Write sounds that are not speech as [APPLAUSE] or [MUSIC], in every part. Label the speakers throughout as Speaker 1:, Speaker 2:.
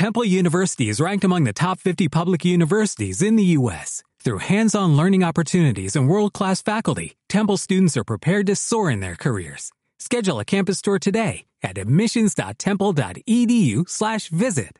Speaker 1: Temple University is ranked among the top 50 public universities in the U.S. Through hands-on learning opportunities and world-class faculty, Temple students are prepared to soar in their careers. Schedule a campus tour today at admissions.temple.edu/visit.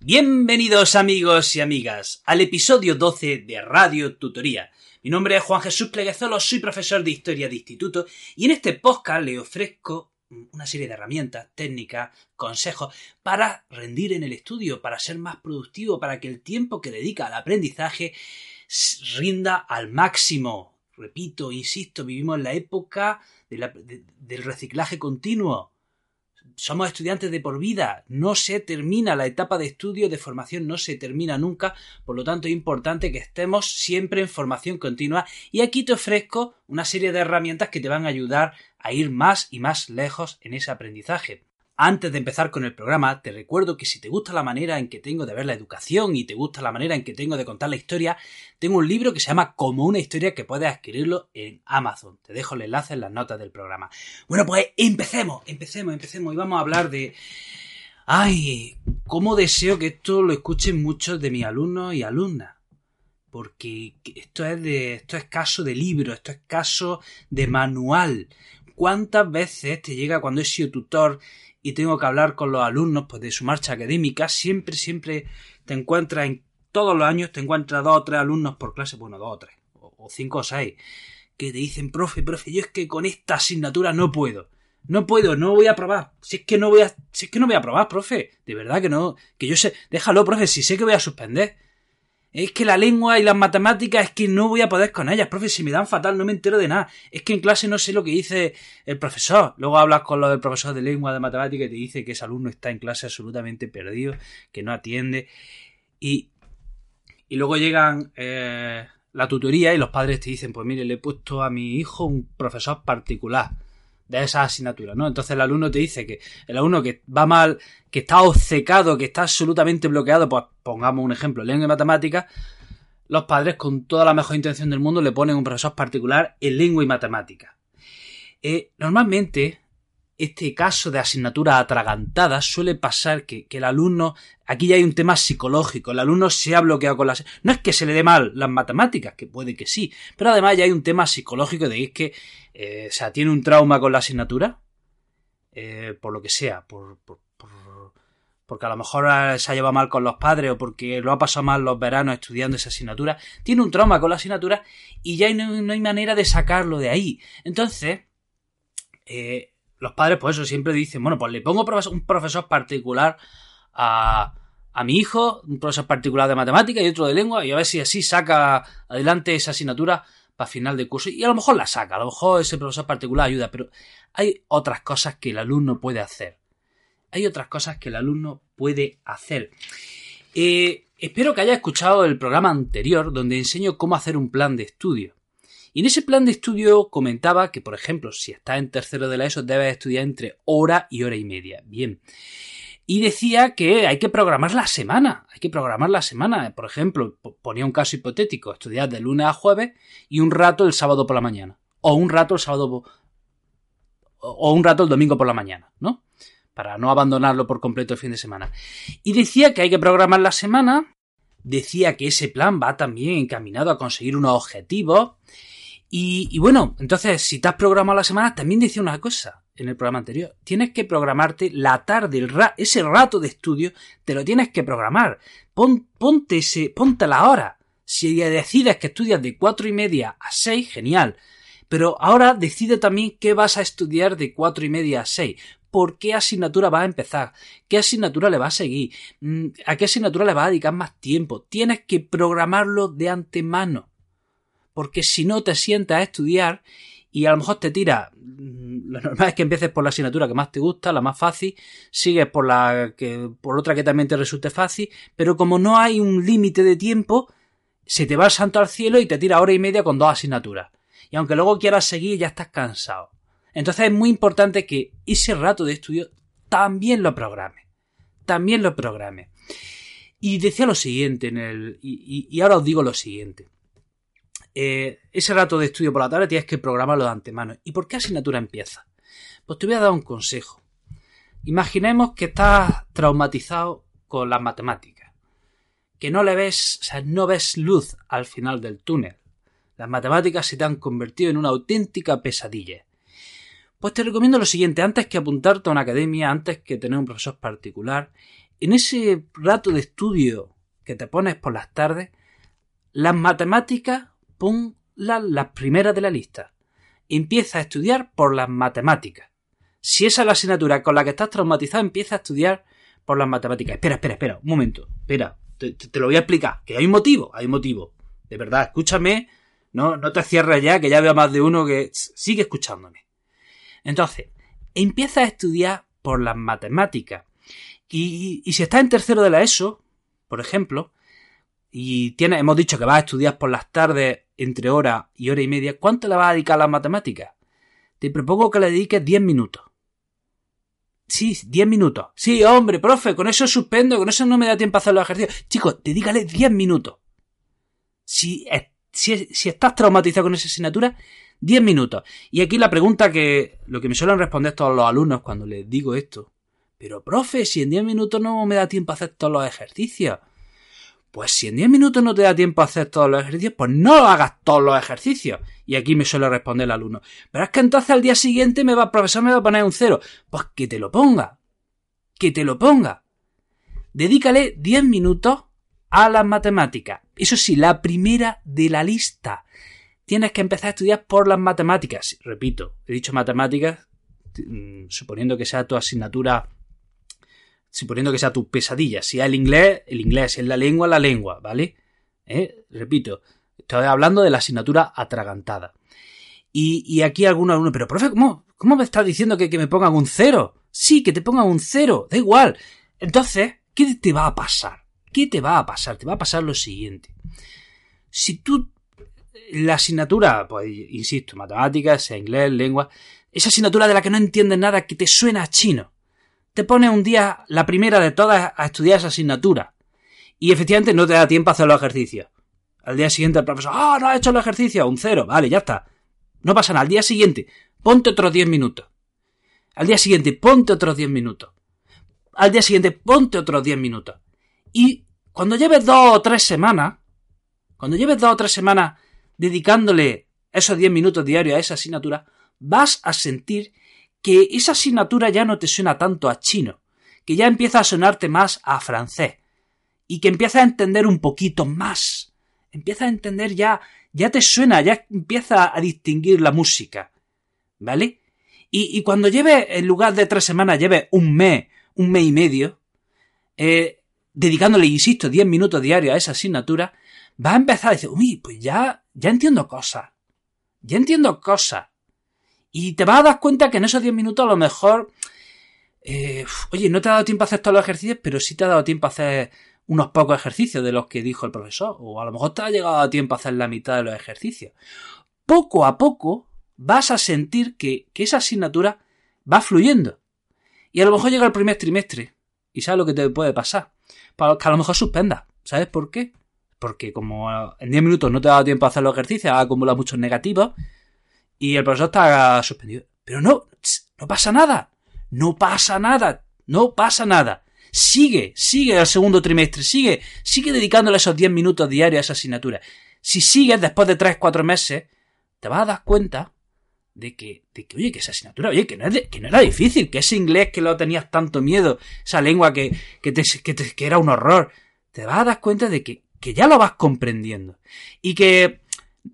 Speaker 2: Bienvenidos amigos y amigas al episodio 12 de Radio Tutoría. Mi nombre es Juan Jesús Pleguezolo, soy profesor de Historia de Instituto y en este podcast le ofrezco una serie de herramientas, técnicas, consejos para rendir en el estudio, para ser más productivo, para que el tiempo que dedica al aprendizaje rinda al máximo. Repito, insisto, vivimos en la época del reciclaje continuo. Somos estudiantes de por vida, no se termina la etapa de estudio, de formación, no se termina nunca, por lo tanto es importante que estemos siempre en formación continua y aquí te ofrezco una serie de herramientas que te van a ayudar a ir más y más lejos en ese aprendizaje. Antes de empezar con el programa, te recuerdo que si te gusta la manera en que tengo de ver la educación y te gusta la manera en que tengo de contar la historia, tengo un libro que se llama Como una historia que puedes adquirirlo en Amazon. Te dejo el enlace en las notas del programa. Bueno, pues empecemos, empecemos, empecemos y vamos a hablar de... Ay, cómo deseo que esto lo escuchen muchos de mis alumnos y alumnas. Porque esto es de. esto es caso de libro, esto es caso de manual. ¿Cuántas veces te llega cuando he sido tutor y tengo que hablar con los alumnos pues, de su marcha académica, siempre, siempre te encuentras en todos los años, te encuentras dos o tres alumnos por clase, bueno, dos o tres, o, cinco o seis, que te dicen, profe, profe, yo es que con esta asignatura no puedo. No puedo, no voy a probar. Si es que no voy a, si es que no voy a probar, profe. De verdad que no, que yo sé, déjalo, profe, si sé que voy a suspender. Es que la lengua y las matemáticas es que no voy a poder con ellas, profe, si me dan fatal no me entero de nada. Es que en clase no sé lo que dice el profesor. Luego hablas con lo del profesor de lengua, de matemática y te dice que ese alumno está en clase absolutamente perdido, que no atiende. Y, y luego llegan eh, la tutoría y los padres te dicen, pues mire, le he puesto a mi hijo un profesor particular de esa asignatura, ¿no? Entonces el alumno te dice que el alumno que va mal, que está obcecado, que está absolutamente bloqueado, pues pongamos un ejemplo, lengua y matemáticas, los padres con toda la mejor intención del mundo le ponen un profesor particular en lengua y matemáticas. Eh, normalmente este caso de asignatura atragantada suele pasar que, el alumno, aquí ya hay un tema psicológico, el alumno se ha bloqueado con las... No es que se le dé mal las matemáticas, que puede que sí, pero además ya hay un tema psicológico de que, eh, o sea, tiene un trauma con la asignatura, eh, por lo que sea, por, porque a lo mejor se ha llevado mal con los padres o porque lo ha pasado mal los veranos estudiando esa asignatura, tiene un trauma con la asignatura y ya no, no hay manera de sacarlo de ahí. Entonces, eh, los padres, pues eso, siempre dicen, bueno, pues le pongo un profesor particular a, a mi hijo, un profesor particular de matemática y otro de lengua, y a ver si así saca adelante esa asignatura para final de curso. Y a lo mejor la saca, a lo mejor ese profesor particular ayuda, pero hay otras cosas que el alumno puede hacer. Hay otras cosas que el alumno puede hacer. Eh, espero que haya escuchado el programa anterior donde enseño cómo hacer un plan de estudio. Y en ese plan de estudio comentaba que, por ejemplo, si estás en tercero de la ESO, debes estudiar entre hora y hora y media. Bien. Y decía que hay que programar la semana. Hay que programar la semana. Por ejemplo, ponía un caso hipotético, estudiar de lunes a jueves y un rato el sábado por la mañana. O un rato el sábado o un rato el domingo por la mañana, ¿no? Para no abandonarlo por completo el fin de semana. Y decía que hay que programar la semana. Decía que ese plan va también encaminado a conseguir unos objetivos y, bueno, entonces, si te has programado la semana, también decía una cosa en el programa anterior. Tienes que programarte la tarde, el ese rato de estudio, te lo tienes que programar. ponte, ese, ponte la hora. Si decides que estudias de cuatro y media a seis, genial. Pero ahora decide también qué vas a estudiar de cuatro y media a seis. ¿Por qué asignatura vas a empezar? ¿Qué asignatura le vas a seguir? Mm, ¿A qué asignatura le vas a dedicar más tiempo? Tienes que programarlo de antemano porque si no te sientas a estudiar y a lo mejor te tira, mm, lo normal es que empieces por la asignatura que más te gusta, la más fácil, sigues por la que por otra que también te resulte fácil, pero como no hay un límite de tiempo, se te va el santo al cielo y te tira hora y media con dos asignaturas. Y aunque luego quieras seguir, ya estás cansado. Entonces es muy importante que ese rato de estudio también lo programe. También lo programe. Y decía lo siguiente en el. y ahora os digo lo siguiente. Eh, ese rato de estudio por la tarde tienes que programarlo de antemano. ¿Y por qué asignatura empieza? Pues te voy a dar un consejo. Imaginemos que estás traumatizado con las matemáticas. Que no le ves, o sea, no ves luz al final del túnel. Las matemáticas se te han convertido en una auténtica pesadilla. Pues te recomiendo lo siguiente, antes que apuntarte a una academia, antes que tener un profesor particular, en ese rato de estudio que te pones por las tardes, las matemáticas ponlas las primeras de la lista. Empieza a estudiar por las matemáticas. Si esa es la asignatura con la que estás traumatizado, empieza a estudiar por las matemáticas. Espera, espera, espera, un momento. Espera, te, lo voy a explicar. Que hay un motivo, hay un motivo. De verdad, escúchame. No, no te cierres ya, que ya veo más de uno que sigue escuchándome. Entonces, empieza a estudiar por las matemáticas. Y, si estás en tercero de la ESO, por ejemplo, y tiene, hemos dicho que vas a estudiar por las tardes entre hora y hora y media, ¿cuánto le vas a dedicar a las matemáticas? Te propongo que le dediques 10 minutos. Sí, 10 minutos. Sí, hombre, profe, con eso suspendo, con eso no me da tiempo a hacer los ejercicios. Chicos, dedícale 10 minutos. Si, si, si estás traumatizado con esa asignatura, 10 minutos. Y aquí la pregunta que, lo que me suelen responder todos los alumnos cuando les digo esto. Pero, profe, si en 10 minutos no me da tiempo a hacer todos los ejercicios. Pues si en 10 minutos no te da tiempo a hacer todos los ejercicios, pues no hagas todos los ejercicios. Y aquí me suele responder el alumno. Pero es que entonces al día siguiente me va, el profesor me va a poner un cero. Pues que te lo ponga. Que te lo ponga. Dedícale 10 minutos a las matemáticas. Eso sí, la primera de la lista. Tienes que empezar a estudiar por las matemáticas. Repito, he dicho matemáticas mm, suponiendo que sea tu asignatura suponiendo que sea tu pesadilla. Si es el inglés, el inglés, es la lengua, la lengua, ¿vale? ¿Eh? Repito, estoy hablando de la asignatura atragantada. Y, y aquí alguno, alguno, pero profe, ¿cómo, cómo me estás diciendo que, que me pongan un cero? Sí, que te pongan un cero, da igual. Entonces, ¿qué te va a pasar? ¿Qué te va a pasar? Te va a pasar lo siguiente. Si tú, la asignatura, pues insisto, matemáticas, sea inglés, lengua, esa asignatura de la que no entiendes nada, que te suena a chino, te pone un día, la primera de todas, a estudiar esa asignatura. Y efectivamente no te da tiempo a hacer los ejercicios. Al día siguiente el profesor, ah, no has hecho los ejercicios, un cero, vale, ya está. No pasa nada. Al día siguiente, ponte otros 10 minutos. Al día siguiente, ponte otros 10 minutos. Al día siguiente, ponte otros 10 minutos. Y cuando lleves dos o tres semanas, cuando lleves dos o tres semanas dedicándole esos 10 minutos diarios a esa asignatura, vas a sentir que esa asignatura ya no te suena tanto a chino, que ya empieza a sonarte más a francés, y que empieza a entender un poquito más. Empieza a entender ya, ya te suena, ya empieza a distinguir la música. ¿Vale? Y, cuando lleve, en lugar de tres semanas, lleve un mes, un mes y medio, eh, dedicándole, insisto, diez minutos diarios a esa asignatura, va a empezar a decir, uy, pues ya, ya entiendo cosas. Ya entiendo cosas. Y te vas a dar cuenta que en esos 10 minutos a lo mejor, eh, oye, no te ha dado tiempo a hacer todos los ejercicios, pero sí te ha dado tiempo a hacer unos pocos ejercicios de los que dijo el profesor. O a lo mejor te ha llegado a tiempo a hacer la mitad de los ejercicios. Poco a poco vas a sentir que, que esa asignatura va fluyendo. Y a lo mejor llega el primer trimestre. Y sabes lo que te puede pasar. Para que a lo mejor suspenda. ¿Sabes por qué? Porque como en 10 minutos no te ha dado tiempo a hacer los ejercicios, has acumulado muchos negativos y el profesor está suspendido. Pero no, no pasa nada. No pasa nada. No pasa nada. Sigue, sigue el segundo trimestre, sigue, sigue dedicándole esos 10 minutos diarios a esa asignatura. Si sigues después de 3, 4 meses, te vas a dar cuenta de que, de que oye, que esa asignatura, oye, que no, es que no era difícil, que ese inglés que lo tenías tanto miedo, esa lengua que, que, te, que, te, que era un horror, te vas a dar cuenta de que, que ya lo vas comprendiendo. Y que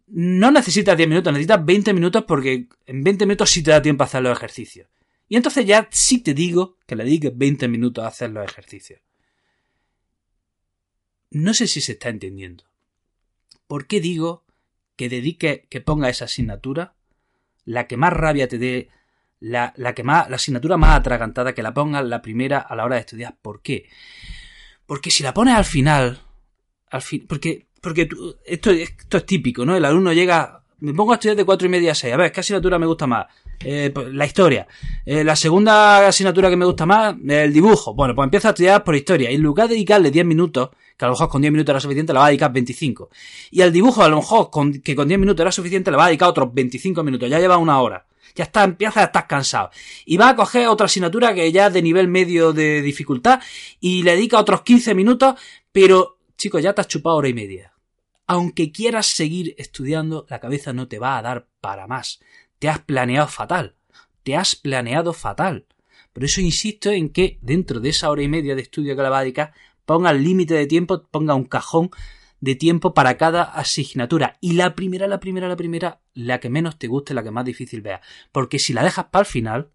Speaker 2: no necesitas 10 minutos, necesitas 20 minutos porque en 20 minutos sí te da tiempo a hacer los ejercicios. Y entonces ya sí te digo que le dediques 20 minutos a hacer los ejercicios. No sé si se está entendiendo. ¿Por qué digo que dedique, que ponga esa asignatura, la que más rabia te dé, la, la que más, la asignatura más atragantada, que la pongas la primera a la hora de estudiar? ¿Por qué? Porque si la pones al final, al fin, porque porque esto, esto es típico, ¿no? El alumno llega, me pongo a estudiar de cuatro y media a seis, a ver, ¿qué asignatura me gusta más? Eh, pues, la historia. Eh, la segunda asignatura que me gusta más, el dibujo. Bueno, pues empieza a estudiar por historia. Y en lugar de dedicarle 10 minutos, que a lo mejor con 10 minutos era suficiente, le va a dedicar 25. Y al dibujo, a lo mejor con, que con 10 minutos era suficiente, le va a dedicar otros 25 minutos. Ya lleva una hora. Ya está, empiezas a estar cansado. Y vas a coger otra asignatura que ya es de nivel medio de dificultad y le dedica otros 15 minutos, pero, chicos, ya te has chupado hora y media. Aunque quieras seguir estudiando, la cabeza no te va a dar para más. Te has planeado fatal. Te has planeado fatal. Por eso insisto en que dentro de esa hora y media de estudio que ponga el límite de tiempo, ponga un cajón de tiempo para cada asignatura. Y la primera, la primera, la primera, la que menos te guste, la que más difícil vea. Porque si la dejas para el final,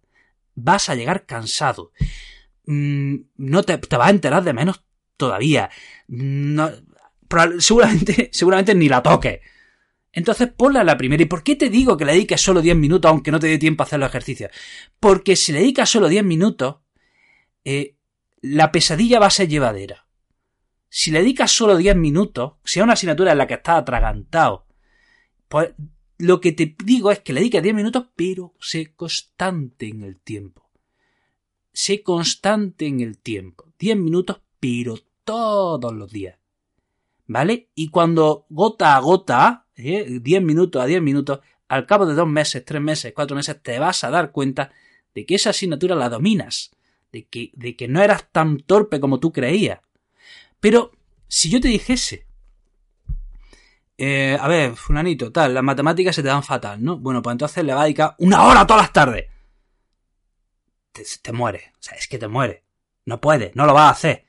Speaker 2: vas a llegar cansado. Mm, no te, te, vas a enterar de menos todavía. No, seguramente, [LAUGHS] seguramente ni la toques. Entonces ponla la primera. ¿Y por qué te digo que le dediques solo 10 minutos aunque no te dé tiempo a hacer los ejercicios? Porque si le dedicas solo 10 minutos, eh, la pesadilla va a ser llevadera. Si le dedicas solo 10 minutos, si es una asignatura en la que estás atragantado, pues lo que te digo es que le dediques 10 minutos, pero sé constante en el tiempo. Sé constante en el tiempo. 10 minutos, pero todos los días. ¿Vale? Y cuando gota a gota, 10 ¿eh? minutos a 10 minutos, al cabo de dos meses, tres meses, cuatro meses, te vas a dar cuenta de que esa asignatura la dominas, de que, de que no eras tan torpe como tú creías. Pero si yo te dijese, eh, a ver, fulanito, tal, las matemáticas se te dan fatal, ¿no? Bueno, pues entonces le va a dedicar una hora todas las tardes. Te, te mueres, o sea, es que te muere. No puedes, no lo vas a hacer.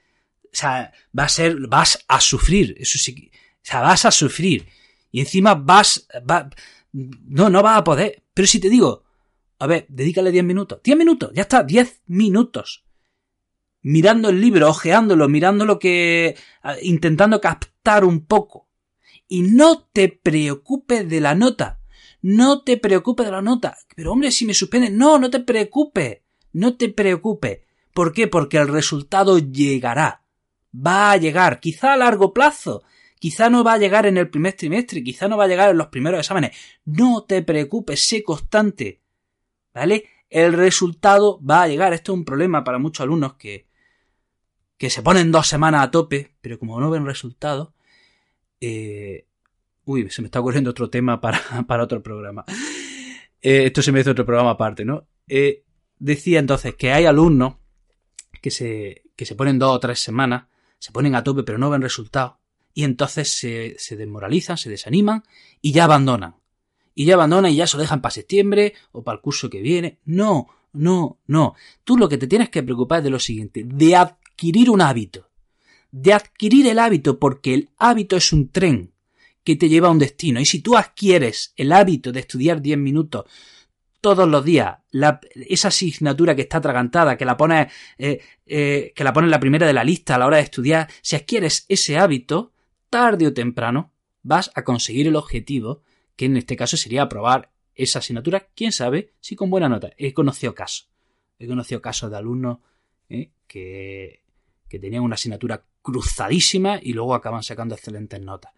Speaker 2: O sea, va a ser, vas a sufrir, eso sí, o sea, vas a sufrir. Y encima vas, va, no, no vas a poder. Pero si te digo, a ver, dedícale 10 minutos. 10 minutos, ya está, 10 minutos. Mirando el libro, ojeándolo, mirando lo que. intentando captar un poco. Y no te preocupes de la nota. No te preocupes de la nota. Pero hombre, si me suspenden. No, no te preocupes. No te preocupes. ¿Por qué? Porque el resultado llegará. Va a llegar. Quizá a largo plazo. Quizá no va a llegar en el primer trimestre, quizá no va a llegar en los primeros exámenes. No te preocupes, sé constante. ¿Vale? El resultado va a llegar. Esto es un problema para muchos alumnos que, que se ponen dos semanas a tope, pero como no ven resultados, eh, uy, se me está ocurriendo otro tema para, [LAUGHS] para otro programa. Eh, esto se me hizo otro programa aparte, ¿no? Eh, decía entonces que hay alumnos que se, que se ponen dos o tres semanas, se ponen a tope, pero no ven resultados y entonces se, se desmoralizan, se desaniman y ya abandonan. Y ya abandonan y ya se lo dejan para septiembre o para el curso que viene. No, no, no. Tú lo que te tienes que preocupar es de lo siguiente, de adquirir un hábito. De adquirir el hábito porque el hábito es un tren que te lleva a un destino. Y si tú adquieres el hábito de estudiar 10 minutos todos los días, esa asignatura que está atragantada, que la pones, eh, eh, que la pones la primera de la lista a la hora de estudiar, si adquieres ese hábito, tarde o temprano vas a conseguir el objetivo, que en este caso sería aprobar esa asignatura, quién sabe si con buena nota. He conocido casos, he conocido casos de alumnos ¿eh? que, que tenían una asignatura cruzadísima y luego acaban sacando excelentes notas.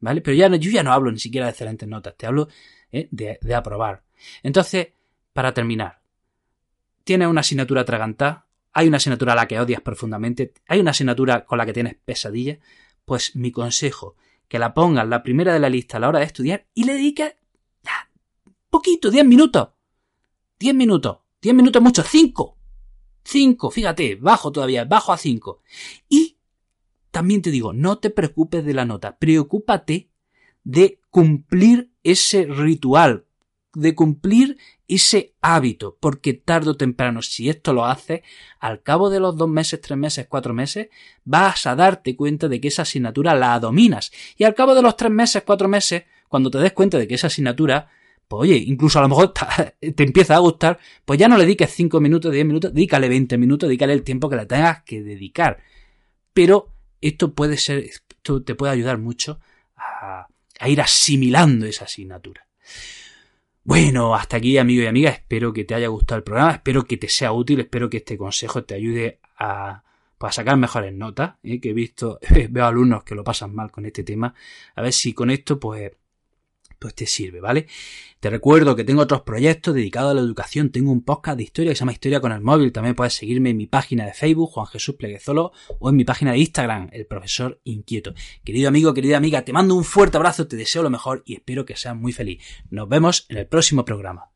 Speaker 2: ¿Vale? Pero ya no, yo ya no hablo ni siquiera de excelentes notas, te hablo ¿eh? de aprobar. Entonces, para terminar, tienes una asignatura atragantada, hay una asignatura a la que odias profundamente, hay una asignatura con la que tienes pesadilla, pues mi consejo, que la pongas la primera de la lista a la hora de estudiar y le dediques ya, poquito, 10 minutos. 10 minutos. 10 minutos mucho, 5. 5, fíjate, bajo todavía, bajo a 5. Y también te digo, no te preocupes de la nota, preocúpate de cumplir ese ritual, de cumplir ese hábito, porque tarde o temprano, si esto lo haces, al cabo de los dos meses, tres meses, cuatro meses, vas a darte cuenta de que esa asignatura la dominas. Y al cabo de los tres meses, cuatro meses, cuando te des cuenta de que esa asignatura, pues oye, incluso a lo mejor [LAUGHS] te empieza a gustar, pues ya no le dediques cinco minutos, diez minutos, dedícale 20 minutos, dedícale el tiempo que le tengas que dedicar. Pero esto puede ser, esto te puede ayudar mucho a, a ir asimilando esa asignatura. Bueno, hasta aquí, amigo y amiga. Espero que te haya gustado el programa, espero que te sea útil, espero que este consejo te ayude a, sacar mejores notas. ¿eh? Que he visto, [LAUGHS] veo alumnos que lo pasan mal con este tema. A ver si con esto, pues, pues te sirve, ¿vale? Te recuerdo que tengo otros proyectos dedicados a la educación. Tengo un podcast de historia que se llama Historia con el móvil. También puedes seguirme en mi página de Facebook, Juan Jesús Pleguezolo, o en mi página de Instagram, El Profesor Inquieto. Querido amigo, querida amiga, te mando un fuerte abrazo, te deseo lo mejor y espero que seas muy feliz. Nos vemos en el próximo programa.